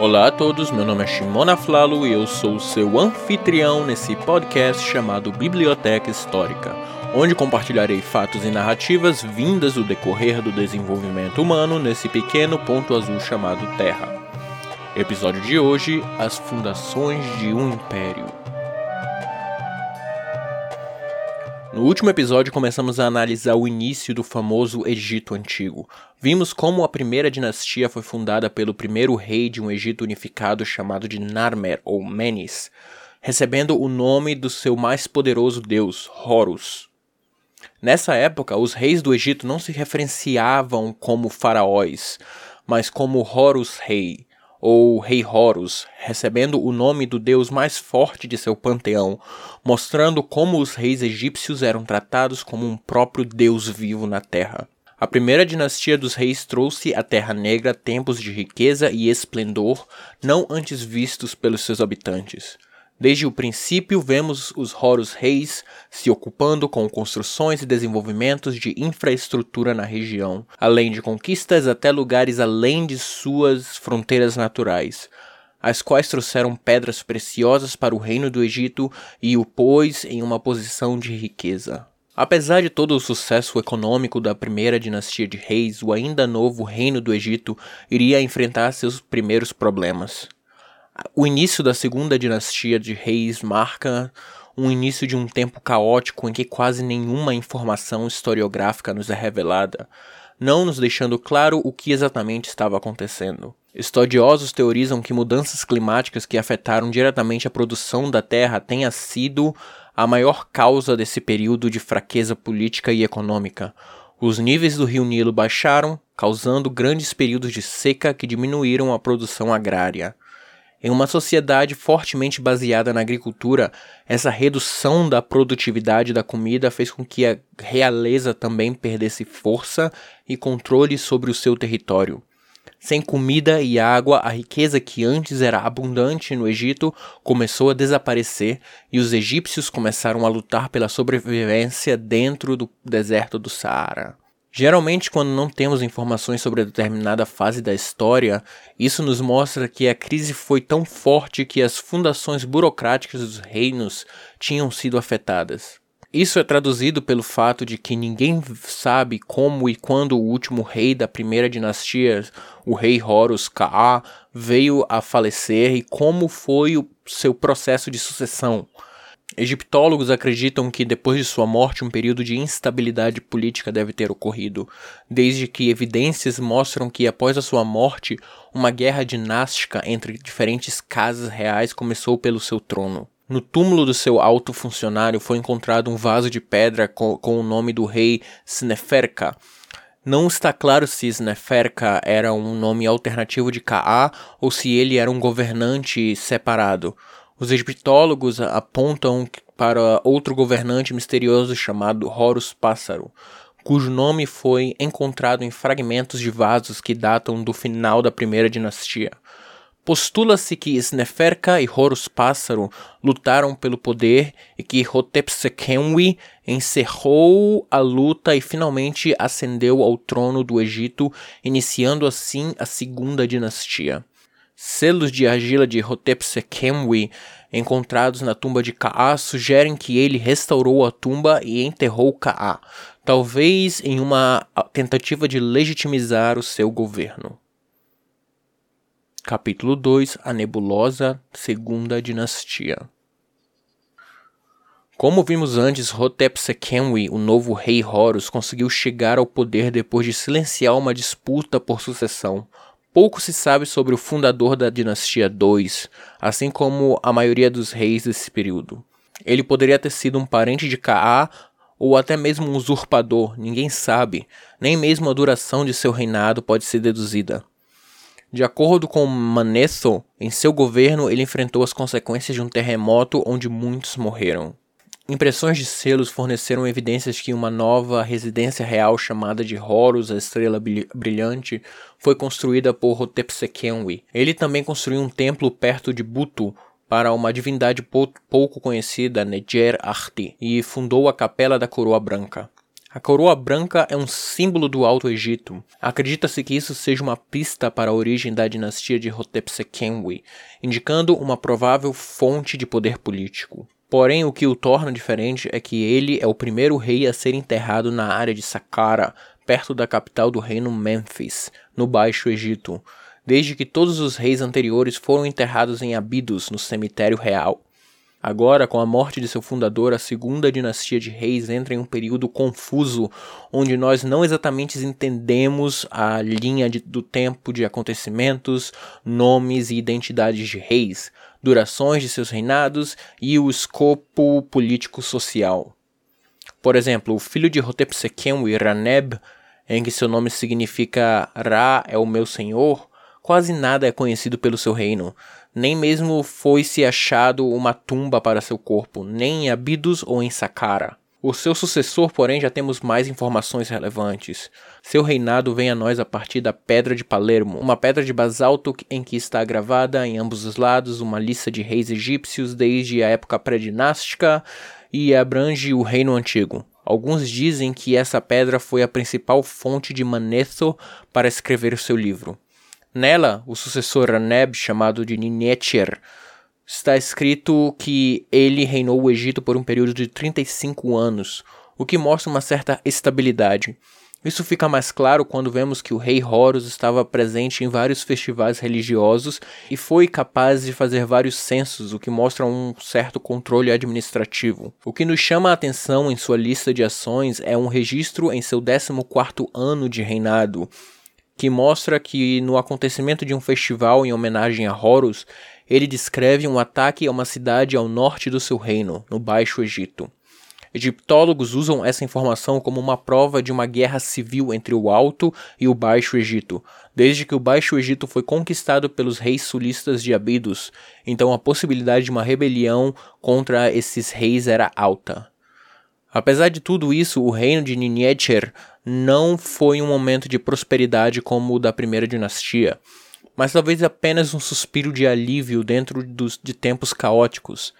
Olá a todos, meu nome é Shimona Flalo e eu sou o seu anfitrião nesse podcast chamado Biblioteca Histórica, onde compartilharei fatos e narrativas vindas do decorrer do desenvolvimento humano nesse pequeno ponto azul chamado Terra. Episódio de hoje: As Fundações de um Império. No último episódio, começamos a analisar o início do famoso Egito Antigo. Vimos como a primeira dinastia foi fundada pelo primeiro rei de um Egito unificado chamado de Narmer ou Menes, recebendo o nome do seu mais poderoso deus, Horus. Nessa época, os reis do Egito não se referenciavam como faraós, mas como Horus Rei, ou Rei Horus, recebendo o nome do deus mais forte de seu panteão, mostrando como os reis egípcios eram tratados como um próprio deus vivo na terra. A primeira dinastia dos reis trouxe à Terra Negra tempos de riqueza e esplendor não antes vistos pelos seus habitantes. Desde o princípio, vemos os Horus Reis se ocupando com construções e desenvolvimentos de infraestrutura na região, além de conquistas até lugares além de suas fronteiras naturais, as quais trouxeram pedras preciosas para o reino do Egito e o pôs em uma posição de riqueza. Apesar de todo o sucesso econômico da primeira dinastia de reis, o ainda novo reino do Egito iria enfrentar seus primeiros problemas. O início da segunda dinastia de reis marca um início de um tempo caótico em que quase nenhuma informação historiográfica nos é revelada, não nos deixando claro o que exatamente estava acontecendo. Estudiosos teorizam que mudanças climáticas que afetaram diretamente a produção da terra tenha sido a maior causa desse período de fraqueza política e econômica. Os níveis do rio Nilo baixaram, causando grandes períodos de seca que diminuíram a produção agrária. Em uma sociedade fortemente baseada na agricultura, essa redução da produtividade da comida fez com que a realeza também perdesse força e controle sobre o seu território. Sem comida e água, a riqueza que antes era abundante no Egito começou a desaparecer e os egípcios começaram a lutar pela sobrevivência dentro do deserto do Saara. Geralmente, quando não temos informações sobre determinada fase da história, isso nos mostra que a crise foi tão forte que as fundações burocráticas dos reinos tinham sido afetadas. Isso é traduzido pelo fato de que ninguém sabe como e quando o último rei da primeira dinastia, o rei Horus Ka, veio a falecer e como foi o seu processo de sucessão. Egiptólogos acreditam que depois de sua morte um período de instabilidade política deve ter ocorrido, desde que evidências mostram que após a sua morte, uma guerra dinástica entre diferentes casas reais começou pelo seu trono. No túmulo do seu alto funcionário foi encontrado um vaso de pedra com, com o nome do rei Sneferka. Não está claro se Sneferka era um nome alternativo de Kaa ou se ele era um governante separado. Os egiptólogos apontam para outro governante misterioso chamado Horus Pássaro, cujo nome foi encontrado em fragmentos de vasos que datam do final da primeira dinastia. Postula-se que Sneferka e Horus Pássaro lutaram pelo poder e que Hotepsekenwi encerrou a luta e finalmente ascendeu ao trono do Egito, iniciando assim a segunda dinastia. Selos de argila de Hotep-Sekemwi encontrados na tumba de Kaa sugerem que ele restaurou a tumba e enterrou Kaa, talvez em uma tentativa de legitimizar o seu governo. Capítulo 2 A Nebulosa Segunda Dinastia Como vimos antes, Hotep-Sekemwi, o novo rei Horus, conseguiu chegar ao poder depois de silenciar uma disputa por sucessão. Pouco se sabe sobre o fundador da dinastia 2, assim como a maioria dos reis desse período. Ele poderia ter sido um parente de Kaa ou até mesmo um usurpador, ninguém sabe, nem mesmo a duração de seu reinado pode ser deduzida. De acordo com Manetho, em seu governo ele enfrentou as consequências de um terremoto onde muitos morreram. Impressões de selos forneceram evidências que uma nova residência real chamada de Horus, a Estrela Brilhante, foi construída por Hotepsekenwi. Ele também construiu um templo perto de Butu para uma divindade pouco conhecida, Nejer Arti, e fundou a Capela da Coroa Branca. A coroa branca é um símbolo do Alto Egito. Acredita-se que isso seja uma pista para a origem da dinastia de Hotepsekenwi, indicando uma provável fonte de poder político. Porém, o que o torna diferente é que ele é o primeiro rei a ser enterrado na área de Saqqara, perto da capital do reino Memphis, no Baixo Egito, desde que todos os reis anteriores foram enterrados em Abidos, no cemitério real. Agora, com a morte de seu fundador, a segunda dinastia de reis entra em um período confuso, onde nós não exatamente entendemos a linha de, do tempo de acontecimentos, nomes e identidades de reis, durações de seus reinados e o escopo político-social. Por exemplo, o filho de Hotepsekenwi, Raneb, em que seu nome significa Ra é o meu senhor, quase nada é conhecido pelo seu reino, nem mesmo foi-se achado uma tumba para seu corpo, nem em Abidos ou em Saqqara. O seu sucessor, porém, já temos mais informações relevantes. Seu reinado vem a nós a partir da Pedra de Palermo, uma pedra de basalto em que está gravada em ambos os lados uma lista de reis egípcios desde a época pré-dinástica e abrange o Reino Antigo. Alguns dizem que essa pedra foi a principal fonte de Manetho para escrever o seu livro. Nela, o sucessor Aneb, chamado de Ninetcher, está escrito que ele reinou o Egito por um período de 35 anos, o que mostra uma certa estabilidade. Isso fica mais claro quando vemos que o rei Horus estava presente em vários festivais religiosos e foi capaz de fazer vários censos, o que mostra um certo controle administrativo. O que nos chama a atenção em sua lista de ações é um registro em seu 14º ano de reinado, que mostra que no acontecimento de um festival em homenagem a Horus, ele descreve um ataque a uma cidade ao norte do seu reino, no Baixo Egito. Egiptólogos usam essa informação como uma prova de uma guerra civil entre o Alto e o Baixo Egito, desde que o Baixo Egito foi conquistado pelos reis sulistas de Abidos, então a possibilidade de uma rebelião contra esses reis era alta. Apesar de tudo isso, o reino de Ninetcher não foi um momento de prosperidade como o da primeira dinastia, mas talvez apenas um suspiro de alívio dentro dos, de tempos caóticos.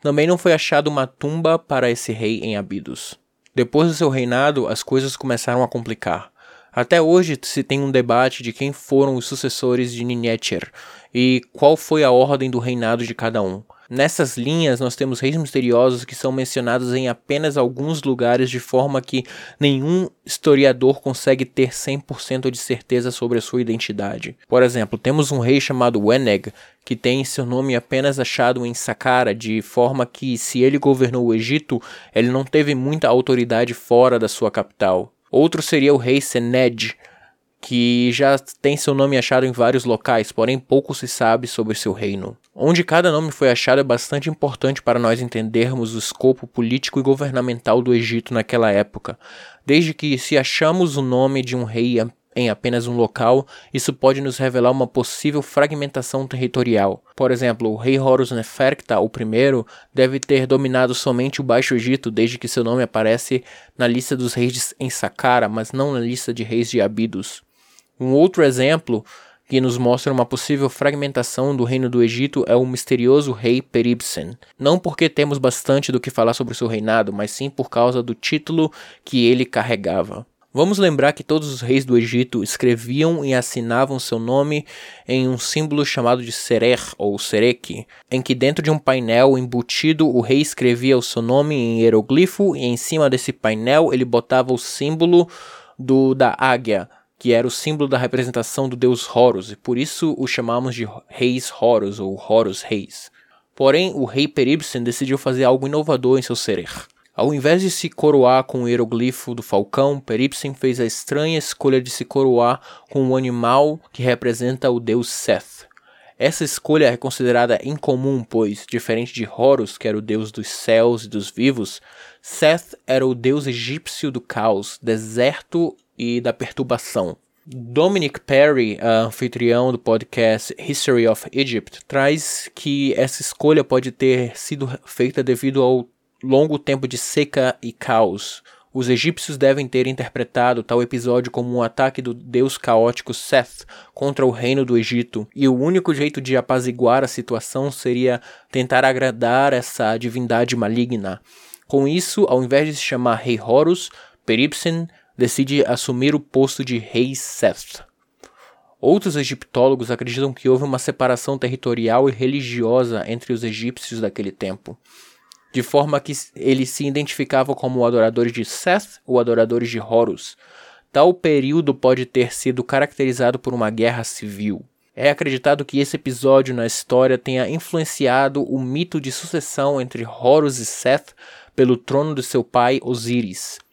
Também não foi achado uma tumba para esse rei em Abidos. Depois do seu reinado, as coisas começaram a complicar. Até hoje se tem um debate de quem foram os sucessores de Ninetcher e qual foi a ordem do reinado de cada um. Nessas linhas, nós temos reis misteriosos que são mencionados em apenas alguns lugares, de forma que nenhum historiador consegue ter 100% de certeza sobre a sua identidade. Por exemplo, temos um rei chamado Weneg, que tem seu nome apenas achado em Saqqara, de forma que, se ele governou o Egito, ele não teve muita autoridade fora da sua capital. Outro seria o rei Sened, que já tem seu nome achado em vários locais, porém pouco se sabe sobre seu reino. Onde cada nome foi achado é bastante importante para nós entendermos o escopo político e governamental do Egito naquela época. Desde que, se achamos o nome de um rei em apenas um local, isso pode nos revelar uma possível fragmentação territorial. Por exemplo, o rei Horus Neferkta, o primeiro, deve ter dominado somente o Baixo Egito desde que seu nome aparece na lista dos reis em Saqqara, mas não na lista de reis de Abidos. Um outro exemplo que nos mostra uma possível fragmentação do reino do Egito é o misterioso rei Peribsen. Não porque temos bastante do que falar sobre seu reinado, mas sim por causa do título que ele carregava. Vamos lembrar que todos os reis do Egito escreviam e assinavam seu nome em um símbolo chamado de serer ou serek, em que dentro de um painel embutido o rei escrevia o seu nome em hieroglifo e em cima desse painel ele botava o símbolo do da águia, que era o símbolo da representação do deus Horus, e por isso o chamamos de Reis Horus ou Horus Reis. Porém, o rei Peribsen decidiu fazer algo inovador em seu serer. Ao invés de se coroar com o hieroglifo do falcão, Peribsen fez a estranha escolha de se coroar com o animal que representa o deus Seth. Essa escolha é considerada incomum, pois, diferente de Horus, que era o deus dos céus e dos vivos, Seth era o deus egípcio do caos, deserto e da perturbação. Dominic Perry, anfitrião do podcast History of Egypt, traz que essa escolha pode ter sido feita devido ao longo tempo de seca e caos. Os egípcios devem ter interpretado tal episódio como um ataque do deus caótico Seth contra o reino do Egito, e o único jeito de apaziguar a situação seria tentar agradar essa divindade maligna. Com isso, ao invés de se chamar Rei Horus, Peribsen decide assumir o posto de rei Seth. Outros egiptólogos acreditam que houve uma separação territorial e religiosa entre os egípcios daquele tempo, de forma que eles se identificavam como adoradores de Seth ou adoradores de Horus. Tal período pode ter sido caracterizado por uma guerra civil. É acreditado que esse episódio na história tenha influenciado o mito de sucessão entre Horus e Seth pelo trono de seu pai Osíris.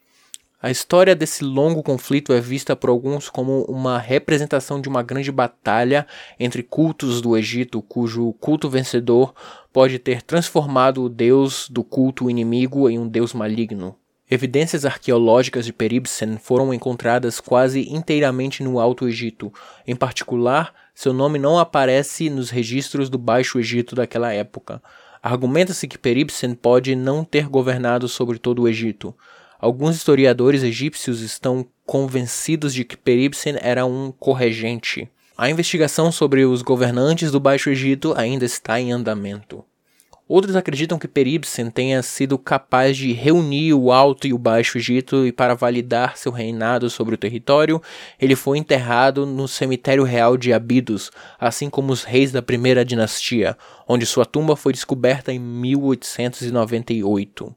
A história desse longo conflito é vista por alguns como uma representação de uma grande batalha entre cultos do Egito, cujo culto vencedor pode ter transformado o deus do culto inimigo em um deus maligno. Evidências arqueológicas de Peribsen foram encontradas quase inteiramente no Alto Egito. Em particular, seu nome não aparece nos registros do Baixo Egito daquela época. Argumenta-se que Peribsen pode não ter governado sobre todo o Egito. Alguns historiadores egípcios estão convencidos de que Peribsen era um corregente. A investigação sobre os governantes do Baixo Egito ainda está em andamento. Outros acreditam que Peribsen tenha sido capaz de reunir o Alto e o Baixo Egito e para validar seu reinado sobre o território, ele foi enterrado no cemitério real de Abidos, assim como os reis da primeira dinastia, onde sua tumba foi descoberta em 1898.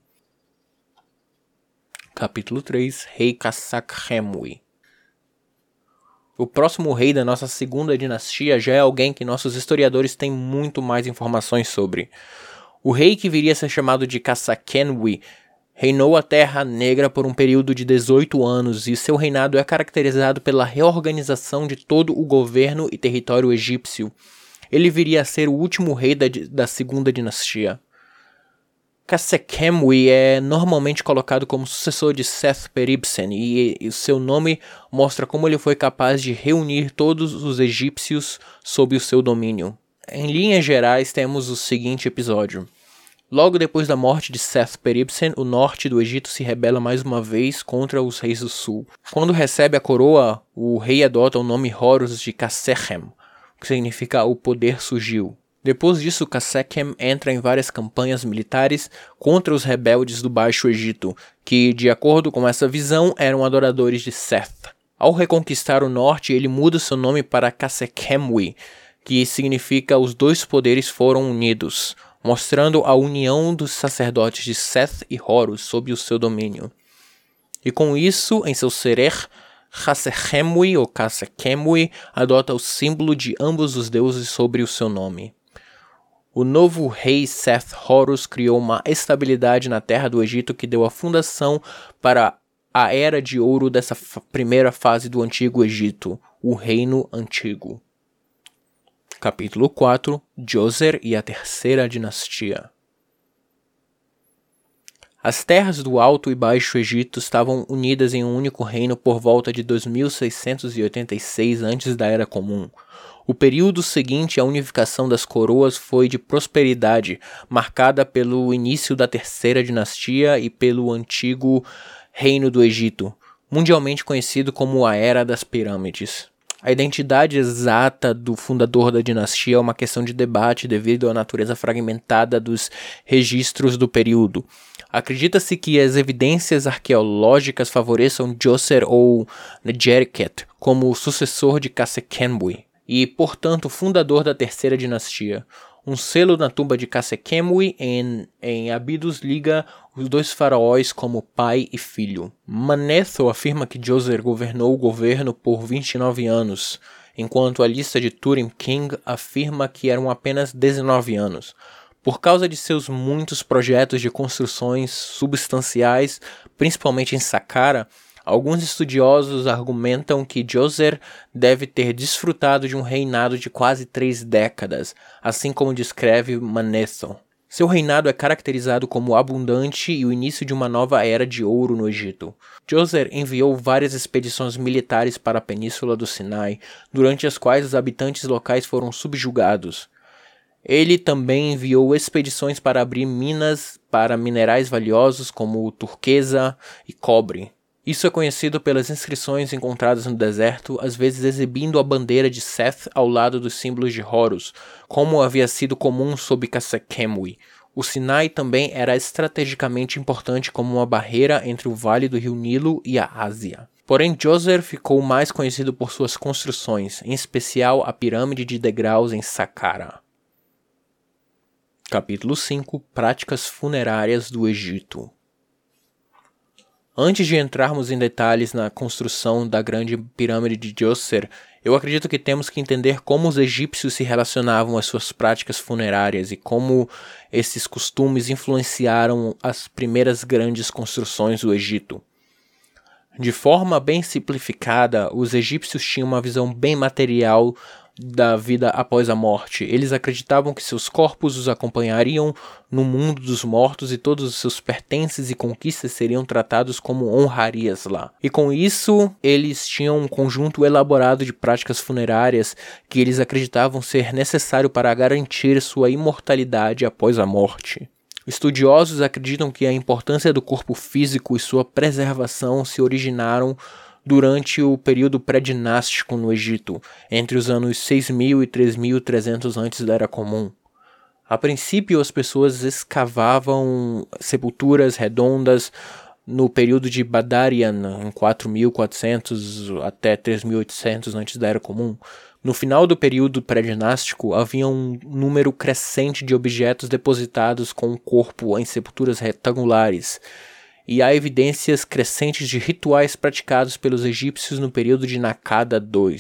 Capítulo 3 Rei Kassakhemui O próximo rei da nossa segunda dinastia já é alguém que nossos historiadores têm muito mais informações sobre. O rei que viria a ser chamado de Kassakenwi reinou a Terra Negra por um período de 18 anos e seu reinado é caracterizado pela reorganização de todo o governo e território egípcio. Ele viria a ser o último rei da, da segunda dinastia. Kassekemwi é normalmente colocado como sucessor de Seth Peribsen e, e seu nome mostra como ele foi capaz de reunir todos os egípcios sob o seu domínio. Em linhas gerais, temos o seguinte episódio. Logo depois da morte de Seth Peribsen, o norte do Egito se rebela mais uma vez contra os reis do sul. Quando recebe a coroa, o rei adota o nome Horus de Kasechem, que significa o poder surgiu. Depois disso, Kassekem entra em várias campanhas militares contra os rebeldes do Baixo Egito, que, de acordo com essa visão, eram adoradores de Seth. Ao reconquistar o norte, ele muda seu nome para Kassekemwi, que significa os dois poderes foram unidos, mostrando a união dos sacerdotes de Seth e Horus sob o seu domínio. E com isso, em seu serer, Kassekemwi ou Kassekemwi adota o símbolo de ambos os deuses sobre o seu nome. O novo rei Seth Horus criou uma estabilidade na terra do Egito que deu a fundação para a era de ouro dessa primeira fase do Antigo Egito, o Reino Antigo. Capítulo 4 Djoser e a Terceira Dinastia As terras do Alto e Baixo Egito estavam unidas em um único reino por volta de 2686 antes da Era Comum. O período seguinte à unificação das coroas foi de prosperidade, marcada pelo início da terceira dinastia e pelo antigo Reino do Egito, mundialmente conhecido como a Era das Pirâmides. A identidade exata do fundador da dinastia é uma questão de debate devido à natureza fragmentada dos registros do período. Acredita-se que as evidências arqueológicas favoreçam Djoser ou Nejerket como sucessor de Kassekenbui e, portanto, fundador da terceira dinastia. Um selo na tumba de Kassekemui em, em Abidos liga os dois faraós como pai e filho. Manetho afirma que Djoser governou o governo por 29 anos, enquanto a lista de Turim King afirma que eram apenas 19 anos. Por causa de seus muitos projetos de construções substanciais, principalmente em Saqqara, Alguns estudiosos argumentam que Djoser deve ter desfrutado de um reinado de quase três décadas, assim como descreve Manetho. Seu reinado é caracterizado como abundante e o início de uma nova era de ouro no Egito. Djoser enviou várias expedições militares para a península do Sinai, durante as quais os habitantes locais foram subjugados. Ele também enviou expedições para abrir minas para minerais valiosos como turquesa e cobre. Isso é conhecido pelas inscrições encontradas no deserto, às vezes exibindo a bandeira de Seth ao lado dos símbolos de Horus, como havia sido comum sob Kassekemui. O Sinai também era estrategicamente importante como uma barreira entre o vale do rio Nilo e a Ásia. Porém, Djoser ficou mais conhecido por suas construções, em especial a pirâmide de degraus em Saqqara. Capítulo 5 Práticas funerárias do Egito Antes de entrarmos em detalhes na construção da grande pirâmide de Djoser, eu acredito que temos que entender como os egípcios se relacionavam às suas práticas funerárias e como esses costumes influenciaram as primeiras grandes construções do Egito. De forma bem simplificada, os egípcios tinham uma visão bem material da vida após a morte. Eles acreditavam que seus corpos os acompanhariam no mundo dos mortos e todos os seus pertences e conquistas seriam tratados como honrarias lá. E com isso, eles tinham um conjunto elaborado de práticas funerárias que eles acreditavam ser necessário para garantir sua imortalidade após a morte. Estudiosos acreditam que a importância do corpo físico e sua preservação se originaram durante o período pré-dinástico no Egito, entre os anos 6000 e 3300 antes da Era Comum. A princípio, as pessoas escavavam sepulturas redondas no período de Badarian, em 4400 até 3800 antes da Era Comum. No final do período pré-dinástico, havia um número crescente de objetos depositados com o corpo em sepulturas retangulares, e há evidências crescentes de rituais praticados pelos egípcios no período de Nakada II.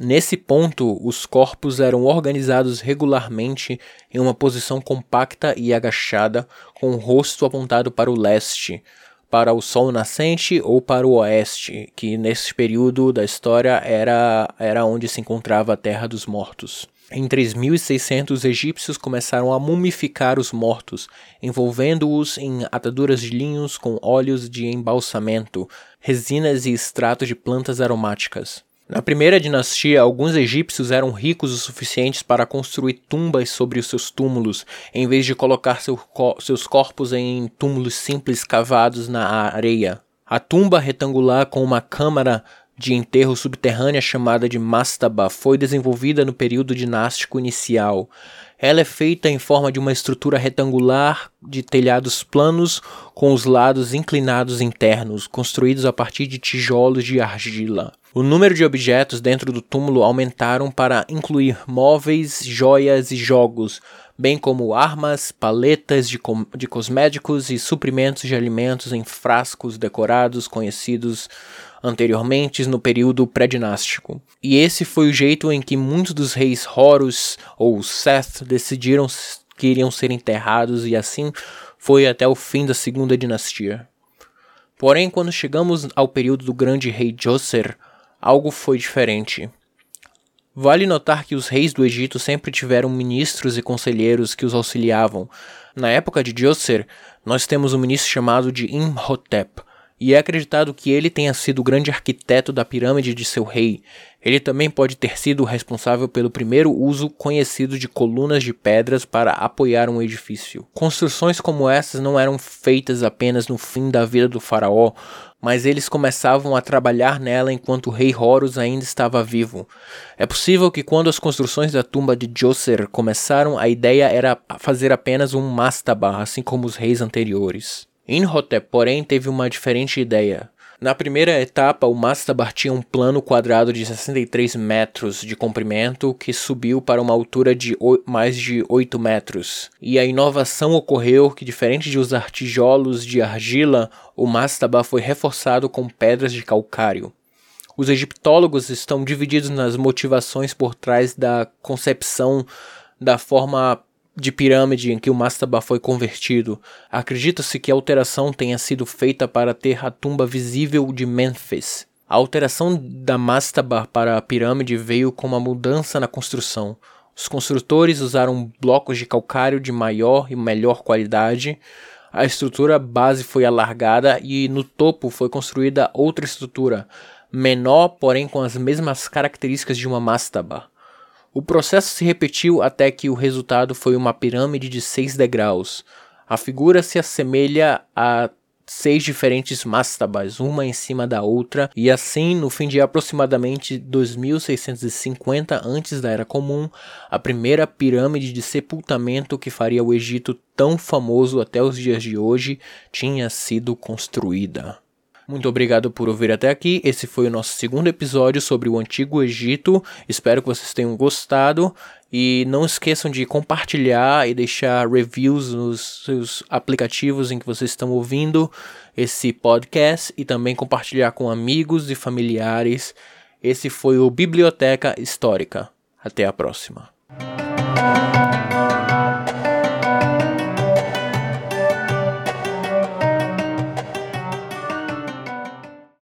Nesse ponto, os corpos eram organizados regularmente em uma posição compacta e agachada, com o rosto apontado para o leste, para o sol nascente ou para o oeste, que nesse período da história era, era onde se encontrava a Terra dos Mortos. Em 3600, os egípcios começaram a mumificar os mortos, envolvendo-os em ataduras de linhos com óleos de embalsamento, resinas e extratos de plantas aromáticas. Na primeira dinastia, alguns egípcios eram ricos o suficientes para construir tumbas sobre os seus túmulos, em vez de colocar seu co seus corpos em túmulos simples cavados na areia. A tumba retangular com uma câmara de enterro subterrânea chamada de mastaba foi desenvolvida no período dinástico inicial. Ela é feita em forma de uma estrutura retangular de telhados planos com os lados inclinados internos, construídos a partir de tijolos de argila. O número de objetos dentro do túmulo aumentaram para incluir móveis, joias e jogos, bem como armas, paletas de, de cosméticos e suprimentos de alimentos em frascos decorados conhecidos anteriormente no período pré-dinástico. E esse foi o jeito em que muitos dos reis Horus ou Seth decidiram que iriam ser enterrados e assim foi até o fim da segunda dinastia. Porém, quando chegamos ao período do grande rei Djoser, algo foi diferente. Vale notar que os reis do Egito sempre tiveram ministros e conselheiros que os auxiliavam. Na época de Djoser, nós temos um ministro chamado de Imhotep, e é acreditado que ele tenha sido o grande arquiteto da pirâmide de seu rei. Ele também pode ter sido o responsável pelo primeiro uso conhecido de colunas de pedras para apoiar um edifício. Construções como essas não eram feitas apenas no fim da vida do faraó, mas eles começavam a trabalhar nela enquanto o rei Horus ainda estava vivo. É possível que quando as construções da tumba de Djoser começaram, a ideia era fazer apenas um mastaba, assim como os reis anteriores. Inhotep, porém, teve uma diferente ideia. Na primeira etapa, o Mastabar tinha um plano quadrado de 63 metros de comprimento que subiu para uma altura de mais de 8 metros. E a inovação ocorreu que, diferente de usar tijolos de argila, o Mastabar foi reforçado com pedras de calcário. Os egiptólogos estão divididos nas motivações por trás da concepção da forma de pirâmide em que o mastaba foi convertido. Acredita-se que a alteração tenha sido feita para ter a tumba visível de Memphis. A alteração da mastaba para a pirâmide veio com uma mudança na construção. Os construtores usaram blocos de calcário de maior e melhor qualidade. A estrutura base foi alargada e no topo foi construída outra estrutura, menor, porém com as mesmas características de uma mastaba. O processo se repetiu até que o resultado foi uma pirâmide de seis degraus. A figura se assemelha à seis diferentes mastabas, uma em cima da outra, e assim, no fim de aproximadamente 2650 antes da Era Comum, a primeira pirâmide de sepultamento que faria o Egito tão famoso até os dias de hoje tinha sido construída. Muito obrigado por ouvir até aqui. Esse foi o nosso segundo episódio sobre o Antigo Egito. Espero que vocês tenham gostado. E não esqueçam de compartilhar e deixar reviews nos seus aplicativos em que vocês estão ouvindo esse podcast e também compartilhar com amigos e familiares. Esse foi o Biblioteca Histórica. Até a próxima.